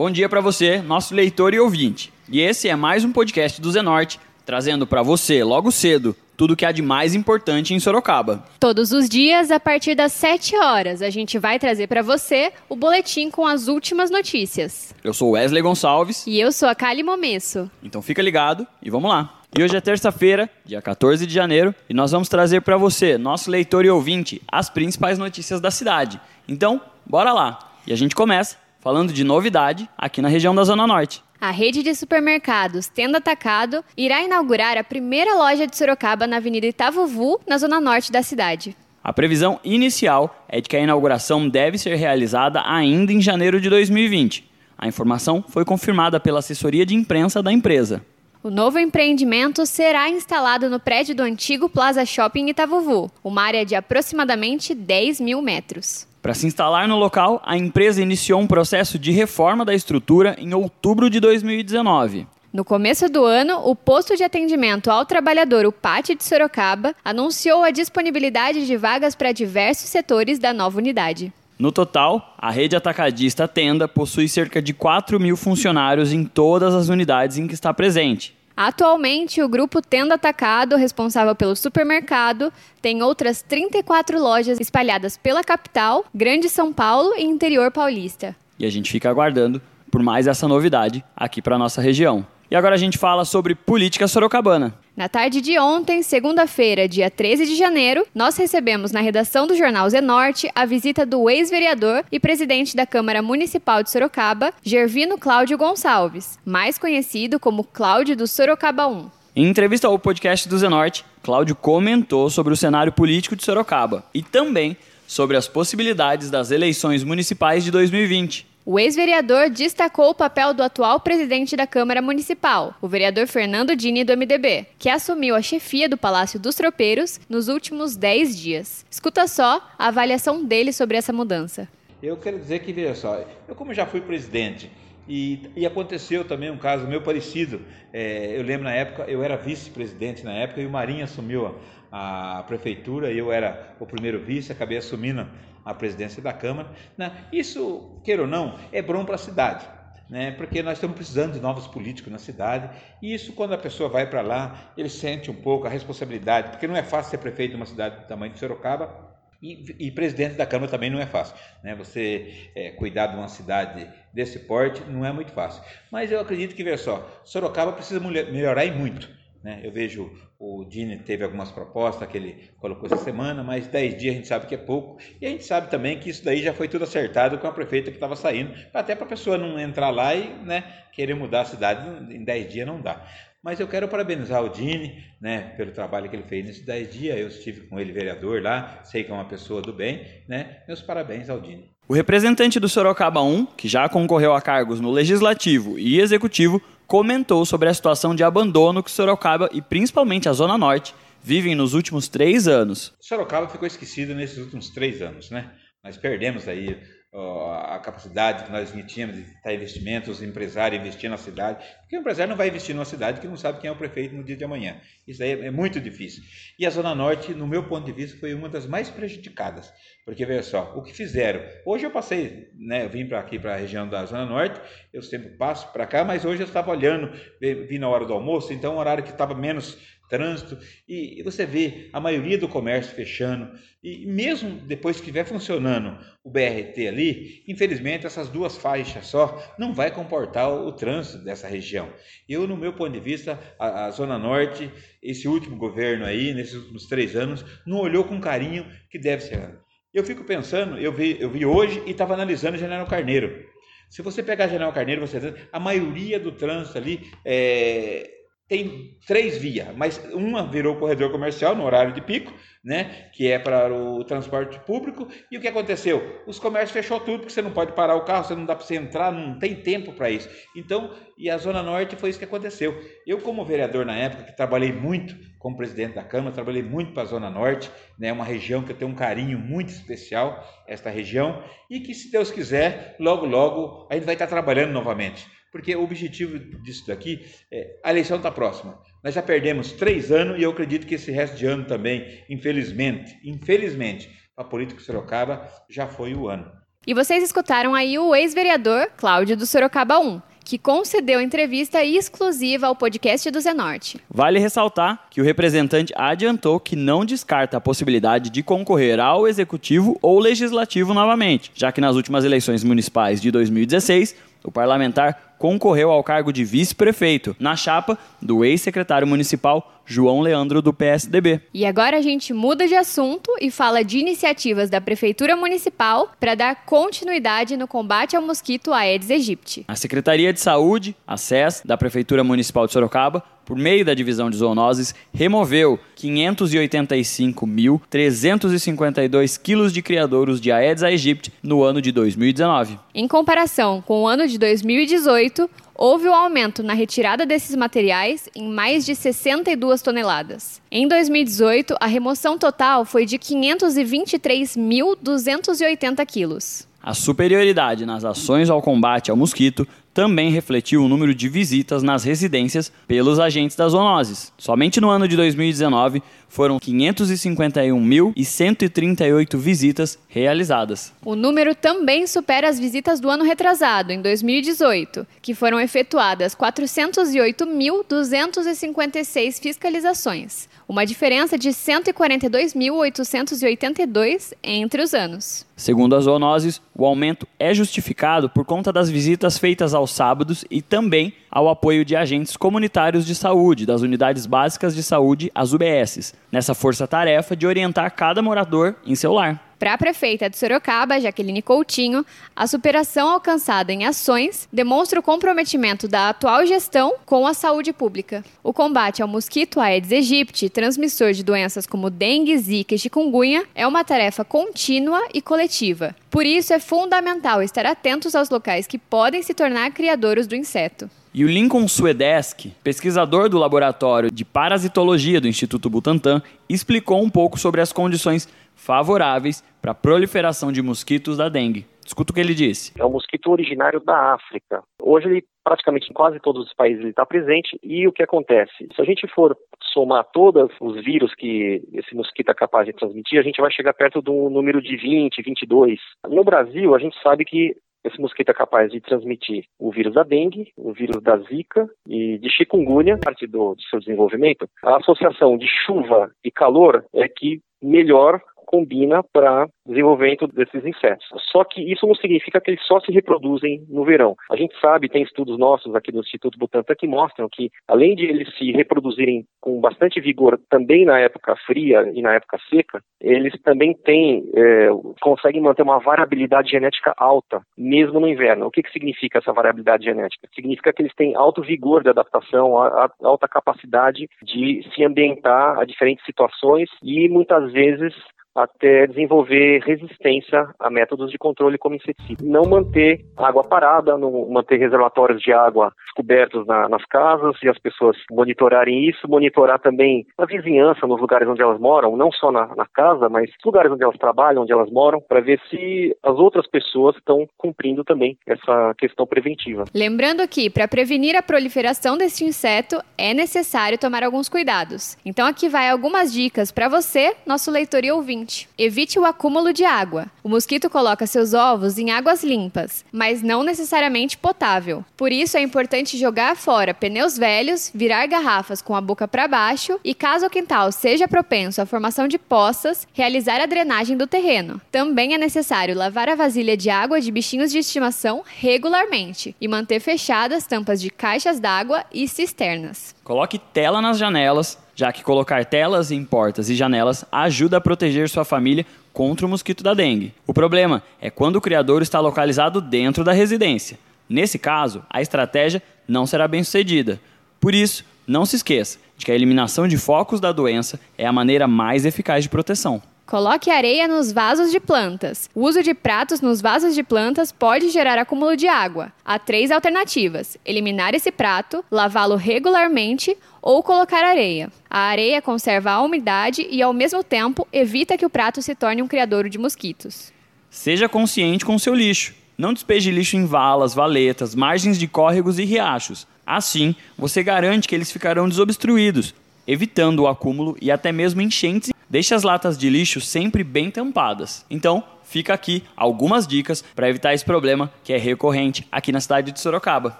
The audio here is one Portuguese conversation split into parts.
Bom dia para você, nosso leitor e ouvinte. E esse é mais um podcast do Zenorte, trazendo para você, logo cedo, tudo que há de mais importante em Sorocaba. Todos os dias, a partir das 7 horas, a gente vai trazer para você o boletim com as últimas notícias. Eu sou Wesley Gonçalves. E eu sou a Kali Momesso. Então fica ligado e vamos lá. E hoje é terça-feira, dia 14 de janeiro, e nós vamos trazer para você, nosso leitor e ouvinte, as principais notícias da cidade. Então, bora lá. E a gente começa falando de novidade aqui na região da Zona Norte. A rede de supermercados Tenda Atacado irá inaugurar a primeira loja de Sorocaba na Avenida Itavuvu, na zona norte da cidade. A previsão inicial é de que a inauguração deve ser realizada ainda em janeiro de 2020. A informação foi confirmada pela assessoria de imprensa da empresa. O novo empreendimento será instalado no prédio do antigo Plaza Shopping Itavuvu, uma área de aproximadamente 10 mil metros. Para se instalar no local, a empresa iniciou um processo de reforma da estrutura em outubro de 2019. No começo do ano, o posto de atendimento ao trabalhador, o PAT de Sorocaba, anunciou a disponibilidade de vagas para diversos setores da nova unidade. No total, a rede atacadista Tenda possui cerca de 4 mil funcionários em todas as unidades em que está presente. Atualmente, o grupo Tenda Atacado, responsável pelo supermercado, tem outras 34 lojas espalhadas pela capital, Grande São Paulo e interior paulista. E a gente fica aguardando por mais essa novidade aqui para nossa região. E agora a gente fala sobre política sorocabana. Na tarde de ontem, segunda-feira, dia 13 de janeiro, nós recebemos na redação do jornal Zenorte a visita do ex-vereador e presidente da Câmara Municipal de Sorocaba, Gervino Cláudio Gonçalves, mais conhecido como Cláudio do Sorocaba 1. Em entrevista ao podcast do Zenorte, Cláudio comentou sobre o cenário político de Sorocaba e também sobre as possibilidades das eleições municipais de 2020. O ex-vereador destacou o papel do atual presidente da Câmara Municipal, o vereador Fernando Dini do MDB, que assumiu a chefia do Palácio dos Tropeiros nos últimos 10 dias. Escuta só a avaliação dele sobre essa mudança. Eu quero dizer que, veja só, eu como já fui presidente e, e, aconteceu também um caso meu parecido. É, eu lembro na época, eu era vice-presidente na época e o Marinho assumiu a, a prefeitura, eu era o primeiro vice, acabei assumindo a presidência da Câmara. Né? Isso, queira ou não, é bom para a cidade. Né? Porque nós estamos precisando de novos políticos na cidade, e isso, quando a pessoa vai para lá, ele sente um pouco a responsabilidade, porque não é fácil ser prefeito de uma cidade do tamanho de Sorocaba, e, e, presidente da Câmara também não é fácil. Né? Você é, cuidar de uma cidade desse porte não é muito fácil. Mas eu acredito que, veja só, Sorocaba precisa melhorar e muito. Né? Eu vejo o Dini teve algumas propostas que ele colocou essa semana, mas 10 dias a gente sabe que é pouco. E a gente sabe também que isso daí já foi tudo acertado com a prefeita que estava saindo, até para a pessoa não entrar lá e né, querer mudar a cidade em 10 dias não dá. Mas eu quero parabenizar o Dini né, pelo trabalho que ele fez nesses 10 dias. Eu estive com ele vereador lá, sei que é uma pessoa do bem. Né? Meus parabéns ao Dini. O representante do Sorocaba 1, que já concorreu a cargos no Legislativo e Executivo, comentou sobre a situação de abandono que Sorocaba e principalmente a Zona Norte vivem nos últimos três anos. Sorocaba ficou esquecido nesses últimos três anos, né? Nós perdemos aí a capacidade que nós tínhamos de estar investimento, os empresários investir na cidade, porque o empresário não vai investir numa cidade que não sabe quem é o prefeito no dia de amanhã. Isso aí é muito difícil. E a Zona Norte, no meu ponto de vista, foi uma das mais prejudicadas, porque veja só, o que fizeram. Hoje eu passei, né, eu vim para aqui para a região da Zona Norte, eu sempre passo para cá, mas hoje eu estava olhando, vim na hora do almoço, então um horário que estava menos trânsito, e, você vê a maioria do comércio fechando, e mesmo depois que estiver funcionando o BRT ali, infelizmente essas duas faixas só não vai comportar o, o trânsito dessa região. Eu, no meu ponto de vista, a, a, Zona Norte, esse último governo aí, nesses últimos três anos, não olhou com carinho que deve ser. Eu fico pensando, eu vi, eu vi hoje e estava analisando o General Carneiro. Se você pegar General Carneiro, você a maioria do trânsito ali é, tem três vias, mas uma virou corredor comercial no horário de pico, né, que é para o transporte público. E o que aconteceu? Os comércios fechou tudo, porque você não pode parar o carro, você não dá para você entrar, não tem tempo para isso. Então, e a Zona Norte foi isso que aconteceu. Eu, como vereador na época, que trabalhei muito como presidente da Câmara, trabalhei muito para a Zona Norte, né, uma região que eu tenho um carinho muito especial, esta região, e que, se Deus quiser, logo, logo, a gente vai estar trabalhando novamente porque o objetivo disso daqui é a eleição está próxima. Nós já perdemos três anos e eu acredito que esse resto de ano também, infelizmente, infelizmente, a política Sorocaba já foi o ano. E vocês escutaram aí o ex-vereador Cláudio do Sorocaba 1, que concedeu entrevista exclusiva ao podcast do Zenorte. Vale ressaltar que o representante adiantou que não descarta a possibilidade de concorrer ao executivo ou legislativo novamente, já que nas últimas eleições municipais de 2016 o parlamentar concorreu ao cargo de vice-prefeito, na chapa do ex-secretário municipal João Leandro do PSDB. E agora a gente muda de assunto e fala de iniciativas da Prefeitura Municipal para dar continuidade no combate ao mosquito Aedes aegypti. A Secretaria de Saúde, a SES, da Prefeitura Municipal de Sorocaba, por meio da divisão de zoonoses, removeu 585.352 quilos de criadouros de Aedes aegypti no ano de 2019. Em comparação com o ano de 2018, houve um aumento na retirada desses materiais em mais de 62 toneladas. Em 2018, a remoção total foi de 523.280 quilos. A superioridade nas ações ao combate ao mosquito também refletiu o número de visitas nas residências pelos agentes das zoonoses. Somente no ano de 2019 foram 551.138 visitas realizadas. O número também supera as visitas do ano retrasado, em 2018, que foram efetuadas 408.256 fiscalizações, uma diferença de 142.882 entre os anos. Segundo as zoonoses, o aumento é justificado por conta das visitas feitas aos sábados e também ao apoio de agentes comunitários de saúde, das unidades básicas de saúde, as UBSs, nessa força-tarefa de orientar cada morador em seu lar. Para a prefeita de Sorocaba, Jaqueline Coutinho, a superação alcançada em ações demonstra o comprometimento da atual gestão com a saúde pública. O combate ao mosquito Aedes aegypti, transmissor de doenças como dengue, zika e chikungunya, é uma tarefa contínua e coletiva. Por isso, é fundamental estar atentos aos locais que podem se tornar criadouros do inseto. E o Lincoln Suedeski, pesquisador do Laboratório de Parasitologia do Instituto Butantan, explicou um pouco sobre as condições favoráveis para a proliferação de mosquitos da dengue. Escuta o que ele disse. É um mosquito originário da África. Hoje ele praticamente em quase todos os países está presente e o que acontece? Se a gente for somar todos os vírus que esse mosquito é capaz de transmitir, a gente vai chegar perto do número de 20, 22. No Brasil, a gente sabe que esse mosquito é capaz de transmitir o vírus da dengue, o vírus da zika e de chikungunya, parte do, do seu desenvolvimento. A associação de chuva e calor é que melhor combina para desenvolvimento desses insetos. Só que isso não significa que eles só se reproduzem no verão. A gente sabe, tem estudos nossos aqui do Instituto Butantan que mostram que, além de eles se reproduzirem com bastante vigor também na época fria e na época seca, eles também têm, é, conseguem manter uma variabilidade genética alta, mesmo no inverno. O que, que significa essa variabilidade genética? Significa que eles têm alto vigor de adaptação, alta capacidade de se ambientar a diferentes situações e muitas vezes até desenvolver resistência a métodos de controle como inseticida. Não manter água parada, não manter reservatórios de água cobertos na, nas casas e as pessoas monitorarem isso, monitorar também a vizinhança nos lugares onde elas moram, não só na, na casa, mas lugares onde elas trabalham, onde elas moram, para ver se as outras pessoas estão cumprindo também essa questão preventiva. Lembrando que, para prevenir a proliferação deste inseto, é necessário tomar alguns cuidados. Então aqui vai algumas dicas para você, nosso leitor e ouvinte evite o acúmulo de água. O mosquito coloca seus ovos em águas limpas, mas não necessariamente potável. Por isso é importante jogar fora pneus velhos, virar garrafas com a boca para baixo e, caso o quintal seja propenso à formação de poças, realizar a drenagem do terreno. Também é necessário lavar a vasilha de água de bichinhos de estimação regularmente e manter fechadas tampas de caixas d'água e cisternas. Coloque tela nas janelas já que colocar telas em portas e janelas ajuda a proteger sua família contra o mosquito da dengue. O problema é quando o criador está localizado dentro da residência. Nesse caso, a estratégia não será bem sucedida. Por isso, não se esqueça de que a eliminação de focos da doença é a maneira mais eficaz de proteção. Coloque areia nos vasos de plantas. O uso de pratos nos vasos de plantas pode gerar acúmulo de água. Há três alternativas: eliminar esse prato, lavá-lo regularmente ou colocar areia. A areia conserva a umidade e, ao mesmo tempo, evita que o prato se torne um criadouro de mosquitos. Seja consciente com seu lixo. Não despeje lixo em valas, valetas, margens de córregos e riachos. Assim, você garante que eles ficarão desobstruídos, evitando o acúmulo e até mesmo enchentes deixe as latas de lixo sempre bem tampadas. Então, fica aqui algumas dicas para evitar esse problema que é recorrente aqui na cidade de Sorocaba.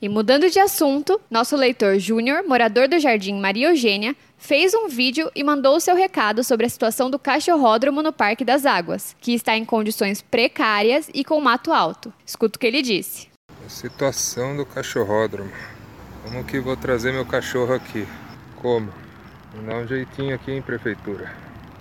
E mudando de assunto, nosso leitor Júnior, morador do Jardim Maria Eugênia, fez um vídeo e mandou o seu recado sobre a situação do cachorródromo no Parque das Águas, que está em condições precárias e com mato alto. Escuta o que ele disse. A situação do cachorródromo. Como que vou trazer meu cachorro aqui? Como? Vou dar um jeitinho aqui em prefeitura.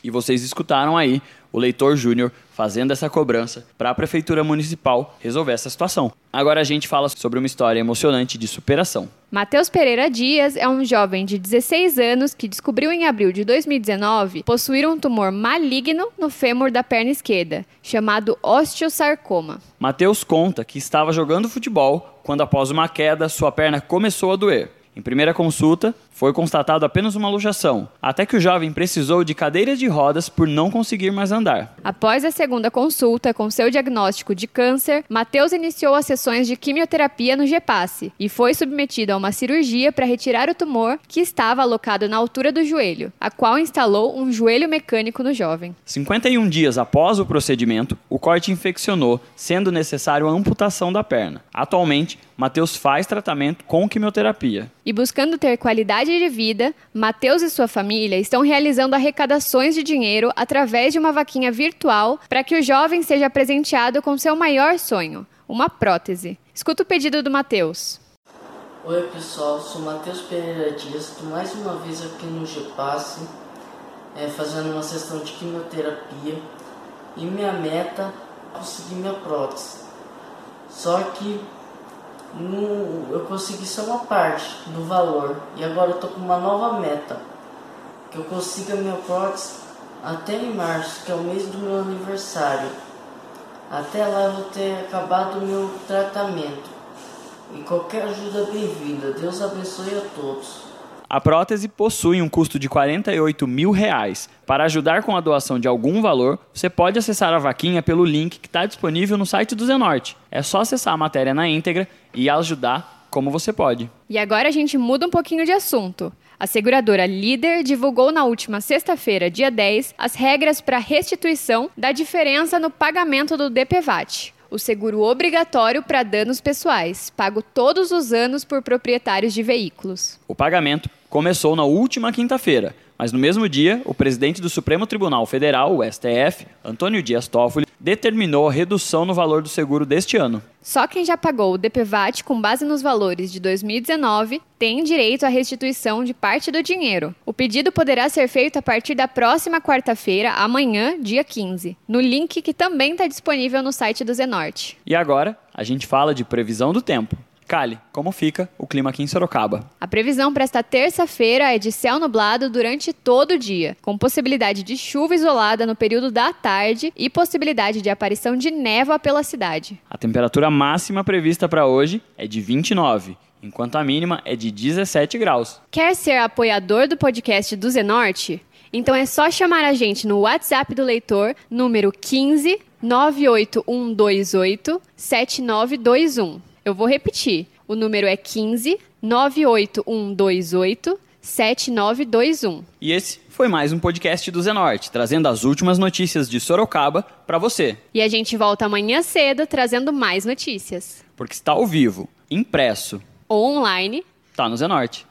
E vocês escutaram aí o leitor Júnior fazendo essa cobrança para a prefeitura municipal resolver essa situação. Agora a gente fala sobre uma história emocionante de superação. Matheus Pereira Dias é um jovem de 16 anos que descobriu em abril de 2019 possuir um tumor maligno no fêmur da perna esquerda, chamado osteosarcoma. Matheus conta que estava jogando futebol quando após uma queda sua perna começou a doer. Em primeira consulta, foi constatado apenas uma luxação, até que o jovem precisou de cadeiras de rodas por não conseguir mais andar. Após a segunda consulta com seu diagnóstico de câncer, Matheus iniciou as sessões de quimioterapia no GEPASSE e foi submetido a uma cirurgia para retirar o tumor que estava alocado na altura do joelho, a qual instalou um joelho mecânico no jovem. 51 dias após o procedimento, o corte infeccionou, sendo necessário a amputação da perna. Atualmente, Matheus faz tratamento com quimioterapia. E buscando ter qualidade de vida, Matheus e sua família estão realizando arrecadações de dinheiro através de uma vaquinha virtual para que o jovem seja presenteado com seu maior sonho, uma prótese. Escuta o pedido do Matheus. Oi pessoal, sou Matheus Pereira Dias, estou mais uma vez aqui no GPasse, é, fazendo uma sessão de quimioterapia e minha meta é conseguir minha prótese. Só que no, eu consegui só uma parte do valor e agora eu tô com uma nova meta que eu consiga minha prótese até em março, que é o mês do meu aniversário. Até lá eu vou ter acabado o meu tratamento. E qualquer ajuda é bem-vinda. Deus abençoe a todos. A prótese possui um custo de 48 mil reais. Para ajudar com a doação de algum valor, você pode acessar a vaquinha pelo link que está disponível no site do Zenorte. É só acessar a matéria na íntegra e ajudar como você pode. E agora a gente muda um pouquinho de assunto. A seguradora Líder divulgou na última sexta-feira, dia 10, as regras para restituição da diferença no pagamento do DPVAT o seguro obrigatório para danos pessoais, pago todos os anos por proprietários de veículos. O pagamento começou na última quinta-feira, mas no mesmo dia, o presidente do Supremo Tribunal Federal, o STF, Antônio Dias Toffoli, determinou a redução no valor do seguro deste ano. Só quem já pagou o DPVAT com base nos valores de 2019 tem direito à restituição de parte do dinheiro. O pedido poderá ser feito a partir da próxima quarta-feira, amanhã, dia 15, no link que também está disponível no site do Zenorte. E agora, a gente fala de previsão do tempo. Cali, como fica o clima aqui em Sorocaba? A previsão para esta terça-feira é de céu nublado durante todo o dia, com possibilidade de chuva isolada no período da tarde e possibilidade de aparição de névoa pela cidade. A temperatura máxima prevista para hoje é de 29, enquanto a mínima é de 17 graus. Quer ser apoiador do podcast do Zenorte? Então é só chamar a gente no WhatsApp do leitor, número 15 98128 7921. Eu vou repetir. O número é 15 98128 7921. E esse foi mais um podcast do Zenorte, trazendo as últimas notícias de Sorocaba para você. E a gente volta amanhã cedo trazendo mais notícias. Porque está ao vivo, impresso ou online, tá no Zenorte.